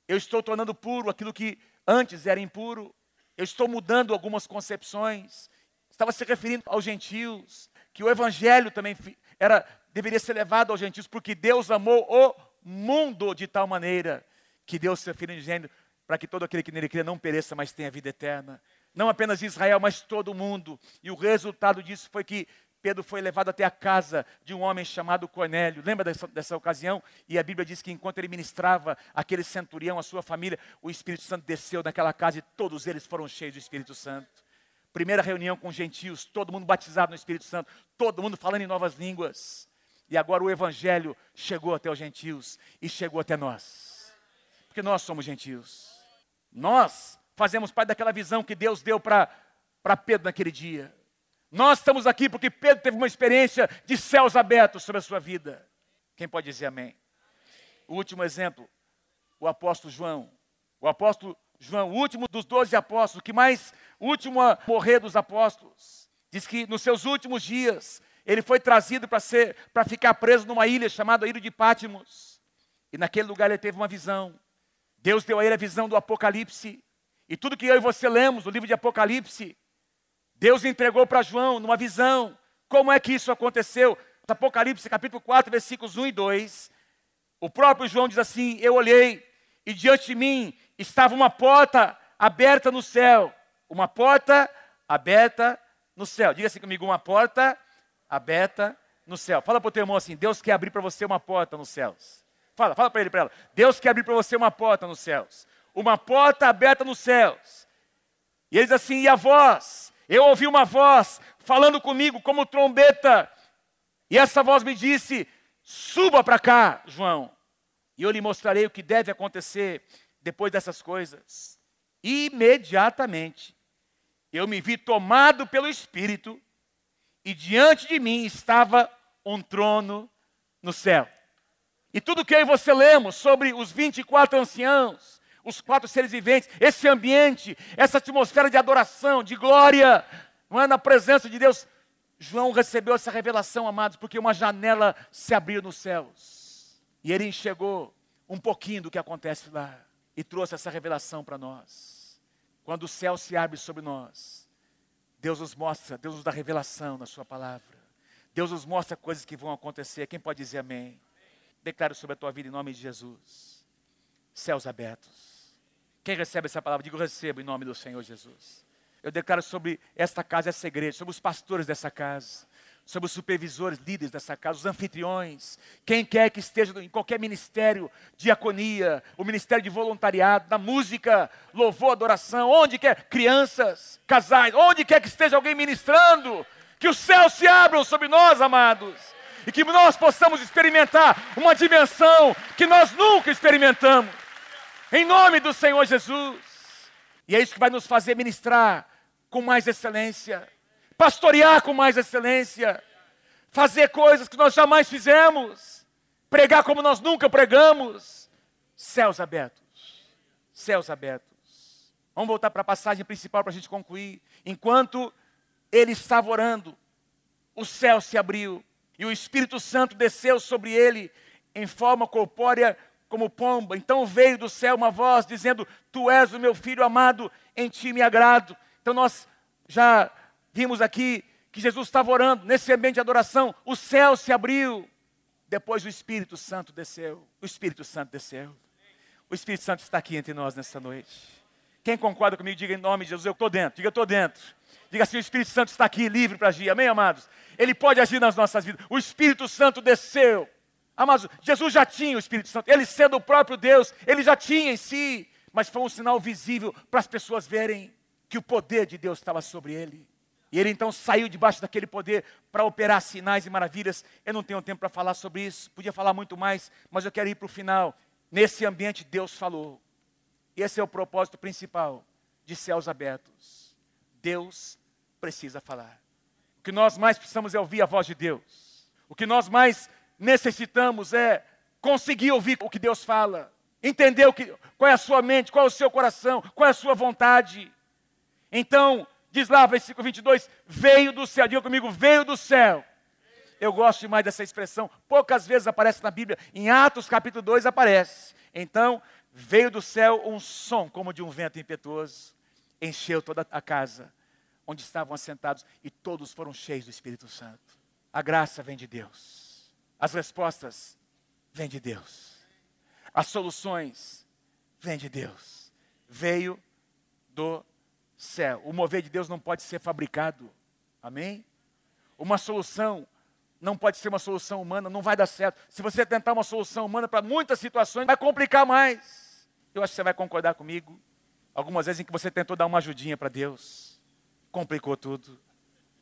Eu estou tornando puro aquilo que antes era impuro. Eu estou mudando algumas concepções. Estava se referindo aos gentios, que o evangelho também era deveria ser levado aos gentios, porque Deus amou o mundo de tal maneira que Deus seu filho gênero para que todo aquele que nele crê não pereça, mas tenha vida eterna. Não apenas Israel, mas todo mundo. E o resultado disso foi que Pedro foi levado até a casa de um homem chamado Cornélio. Lembra dessa, dessa ocasião? E a Bíblia diz que enquanto ele ministrava aquele centurião, a sua família, o Espírito Santo desceu naquela casa e todos eles foram cheios do Espírito Santo. Primeira reunião com gentios, todo mundo batizado no Espírito Santo, todo mundo falando em novas línguas. E agora o Evangelho chegou até os gentios e chegou até nós. Porque nós somos gentios. Nós fazemos parte daquela visão que Deus deu para Pedro naquele dia. Nós estamos aqui porque Pedro teve uma experiência de céus abertos sobre a sua vida. Quem pode dizer amém? O último exemplo, o apóstolo João. O apóstolo João, o último dos doze apóstolos, que mais, último a morrer dos apóstolos, diz que nos seus últimos dias ele foi trazido para ser, para ficar preso numa ilha chamada Ilha de Pátimos. E naquele lugar ele teve uma visão. Deus deu a ele a visão do Apocalipse. E tudo que eu e você lemos no livro de Apocalipse Deus entregou para João numa visão. Como é que isso aconteceu? Apocalipse capítulo 4, versículos 1 e 2. O próprio João diz assim: Eu olhei e diante de mim estava uma porta aberta no céu. Uma porta aberta no céu. Diga assim comigo: uma porta aberta no céu. Fala para o teu irmão assim: Deus quer abrir para você uma porta nos céus. Fala, fala para ele, para ela. Deus quer abrir para você uma porta nos céus. Uma porta aberta nos céus. E ele diz assim: E a voz eu ouvi uma voz falando comigo como trombeta. E essa voz me disse: Suba para cá, João, e eu lhe mostrarei o que deve acontecer depois dessas coisas. Imediatamente, eu me vi tomado pelo Espírito, e diante de mim estava um trono no céu. E tudo que eu e você lemos sobre os 24 anciãos, os quatro seres viventes, esse ambiente, essa atmosfera de adoração, de glória, não é na presença de Deus. João recebeu essa revelação, amados, porque uma janela se abriu nos céus. E ele enxergou um pouquinho do que acontece lá e trouxe essa revelação para nós. Quando o céu se abre sobre nós, Deus nos mostra, Deus nos dá revelação na Sua palavra. Deus nos mostra coisas que vão acontecer. Quem pode dizer amém? Declaro sobre a tua vida em nome de Jesus. Céus abertos quem recebe essa palavra? Digo, recebo em nome do Senhor Jesus. Eu declaro sobre esta casa, essa igreja, sobre os pastores dessa casa, sobre os supervisores, líderes dessa casa, os anfitriões, quem quer que esteja em qualquer ministério, diaconia, o ministério de voluntariado, na música, louvor, adoração, onde quer, crianças, casais, onde quer que esteja alguém ministrando, que os céus se abram sobre nós, amados, e que nós possamos experimentar uma dimensão que nós nunca experimentamos. Em nome do Senhor Jesus. E é isso que vai nos fazer ministrar com mais excelência, pastorear com mais excelência, fazer coisas que nós jamais fizemos, pregar como nós nunca pregamos. Céus abertos, céus abertos. Vamos voltar para a passagem principal para a gente concluir. Enquanto ele estava orando, o céu se abriu e o Espírito Santo desceu sobre ele em forma corpórea como pomba. Então veio do céu uma voz dizendo: Tu és o meu filho amado, em ti me agrado. Então nós já vimos aqui que Jesus estava orando nesse ambiente de adoração, o céu se abriu. Depois o Espírito Santo desceu. O Espírito Santo desceu. O Espírito Santo está aqui entre nós nesta noite. Quem concorda comigo, diga em nome de Jesus, eu estou dentro. Diga, eu estou dentro. Diga assim: o Espírito Santo está aqui livre para agir. Amém, amados? Ele pode agir nas nossas vidas. O Espírito Santo desceu. Amados, Jesus já tinha o Espírito Santo. Ele sendo o próprio Deus, ele já tinha em si. Mas foi um sinal visível para as pessoas verem que o poder de Deus estava sobre ele. E ele então saiu debaixo daquele poder para operar sinais e maravilhas. Eu não tenho tempo para falar sobre isso, podia falar muito mais, mas eu quero ir para o final. Nesse ambiente, Deus falou. Esse é o propósito principal de céus abertos. Deus precisa falar. O que nós mais precisamos é ouvir a voz de Deus. O que nós mais necessitamos é conseguir ouvir o que Deus fala. Entender o que, qual é a sua mente, qual é o seu coração, qual é a sua vontade. Então, diz lá, versículo 22, veio do céu, diga comigo, veio do céu. Eu gosto demais dessa expressão, poucas vezes aparece na Bíblia, em Atos capítulo 2 aparece. Então, veio do céu um som como de um vento impetuoso, encheu toda a casa onde estavam assentados e todos foram cheios do Espírito Santo. A graça vem de Deus. As respostas vêm de Deus. As soluções vêm de Deus. Veio do céu. O mover de Deus não pode ser fabricado. Amém? Uma solução não pode ser uma solução humana, não vai dar certo. Se você tentar uma solução humana para muitas situações, vai complicar mais. Eu acho que você vai concordar comigo. Algumas vezes em que você tentou dar uma ajudinha para Deus complicou tudo.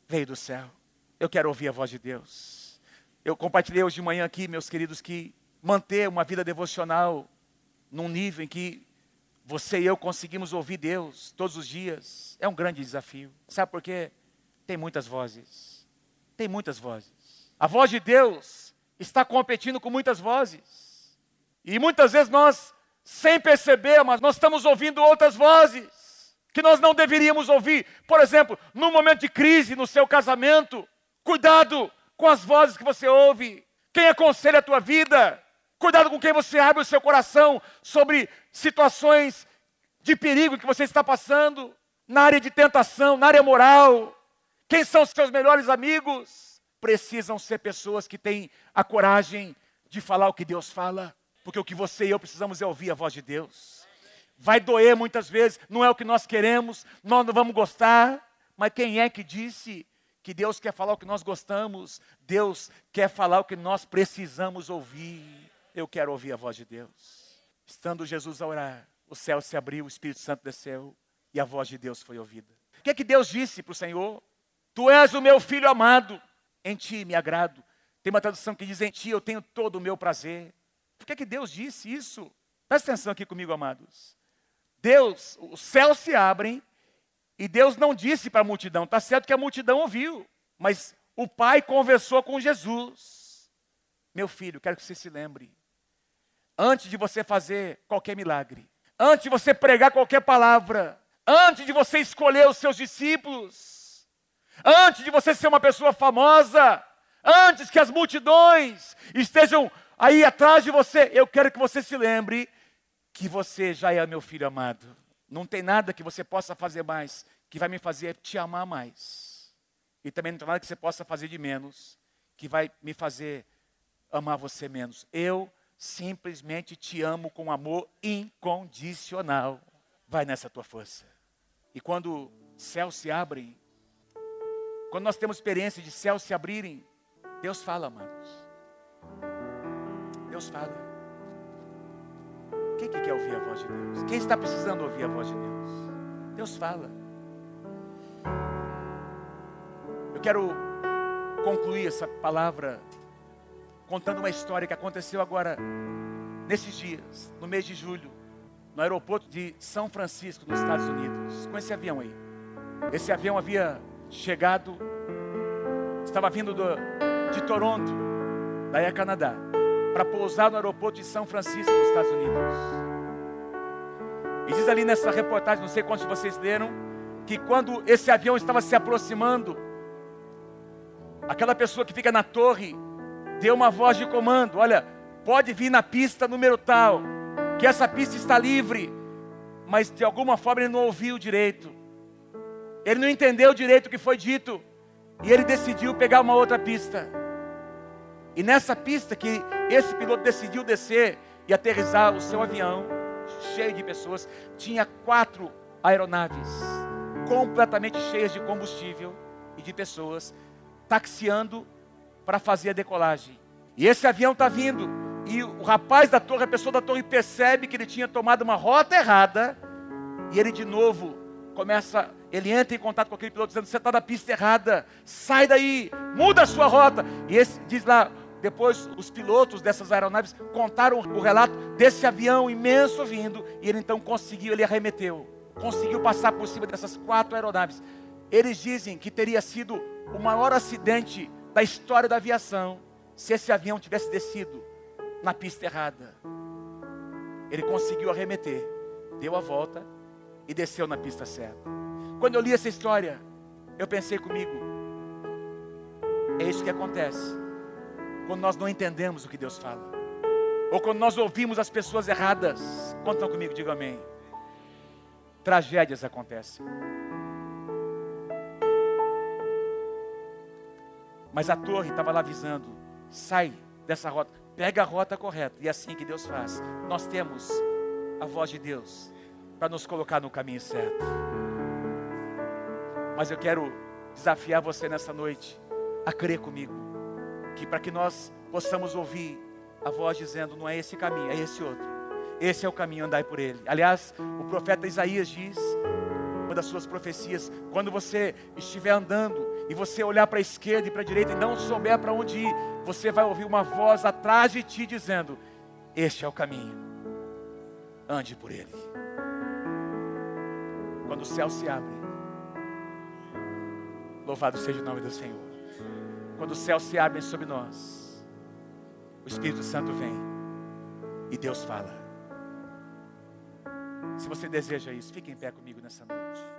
Veio do céu. Eu quero ouvir a voz de Deus. Eu compartilhei hoje de manhã aqui, meus queridos, que manter uma vida devocional num nível em que você e eu conseguimos ouvir Deus todos os dias é um grande desafio. Sabe por quê? Tem muitas vozes. Tem muitas vozes. A voz de Deus está competindo com muitas vozes. E muitas vezes nós, sem perceber, mas nós estamos ouvindo outras vozes que nós não deveríamos ouvir. Por exemplo, num momento de crise no seu casamento, cuidado com as vozes que você ouve. Quem aconselha a tua vida? Cuidado com quem você abre o seu coração sobre situações de perigo que você está passando, na área de tentação, na área moral. Quem são os seus melhores amigos? Precisam ser pessoas que têm a coragem de falar o que Deus fala, porque o que você e eu precisamos é ouvir a voz de Deus. Vai doer muitas vezes, não é o que nós queremos, nós não vamos gostar, mas quem é que disse que Deus quer falar o que nós gostamos? Deus quer falar o que nós precisamos ouvir. Eu quero ouvir a voz de Deus. Estando Jesus a orar, o céu se abriu, o Espírito Santo desceu e a voz de Deus foi ouvida. O que é que Deus disse para o Senhor? Tu és o meu filho amado, em ti me agrado. Tem uma tradução que diz: Em ti eu tenho todo o meu prazer. Por que, é que Deus disse isso? Presta atenção aqui comigo, amados. Deus, os céus se abrem e Deus não disse para a multidão, está certo que a multidão ouviu, mas o Pai conversou com Jesus. Meu filho, quero que você se lembre, antes de você fazer qualquer milagre, antes de você pregar qualquer palavra, antes de você escolher os seus discípulos, antes de você ser uma pessoa famosa, antes que as multidões estejam aí atrás de você, eu quero que você se lembre que você já é meu filho amado. Não tem nada que você possa fazer mais que vai me fazer te amar mais. E também não tem nada que você possa fazer de menos que vai me fazer amar você menos. Eu simplesmente te amo com amor incondicional. Vai nessa tua força. E quando céus se abrem, quando nós temos experiência de céus se abrirem, Deus fala, amados. Deus fala. Quem que quer ouvir a voz de Deus? Quem está precisando ouvir a voz de Deus? Deus fala. Eu quero concluir essa palavra contando uma história que aconteceu agora, nesses dias, no mês de julho, no aeroporto de São Francisco, nos Estados Unidos, com esse avião aí. Esse avião havia chegado, estava vindo do, de Toronto, daí a Canadá para pousar no aeroporto de São Francisco, nos Estados Unidos. E diz ali nessa reportagem, não sei quantos de vocês leram, que quando esse avião estava se aproximando, aquela pessoa que fica na torre deu uma voz de comando: olha, pode vir na pista número tal, que essa pista está livre. Mas de alguma forma ele não ouviu direito, ele não entendeu direito o que foi dito, e ele decidiu pegar uma outra pista. E nessa pista que esse piloto decidiu descer e aterrizar o seu avião, cheio de pessoas, tinha quatro aeronaves completamente cheias de combustível e de pessoas taxiando para fazer a decolagem. E esse avião está vindo. E o rapaz da torre, a pessoa da torre, percebe que ele tinha tomado uma rota errada. E ele de novo começa, ele entra em contato com aquele piloto dizendo: Você está na pista errada, sai daí, muda a sua rota. E esse diz lá, depois os pilotos dessas aeronaves contaram o relato desse avião imenso vindo. E ele então conseguiu, ele arremeteu, conseguiu passar por cima dessas quatro aeronaves. Eles dizem que teria sido o maior acidente da história da aviação se esse avião tivesse descido na pista errada. Ele conseguiu arremeter, deu a volta e desceu na pista certa. Quando eu li essa história, eu pensei comigo: é isso que acontece quando nós não entendemos o que Deus fala, ou quando nós ouvimos as pessoas erradas. Contam comigo, diga amém. Tragédias acontecem. Mas a torre estava lá avisando: sai dessa rota, pega a rota correta. E é assim que Deus faz. Nós temos a voz de Deus para nos colocar no caminho certo. Mas eu quero desafiar você nessa noite a crer comigo, que para que nós possamos ouvir a voz dizendo: não é esse caminho, é esse outro. Esse é o caminho, andai por ele. Aliás, o profeta Isaías diz, uma das suas profecias, quando você estiver andando e você olhar para a esquerda e para a direita e não souber para onde ir, você vai ouvir uma voz atrás de ti dizendo: Este é o caminho, ande por ele. Quando o céu se abre, louvado seja o nome do Senhor. Quando o céu se abre sobre nós, o Espírito Santo vem e Deus fala. Se você deseja isso, fique em pé comigo nessa noite.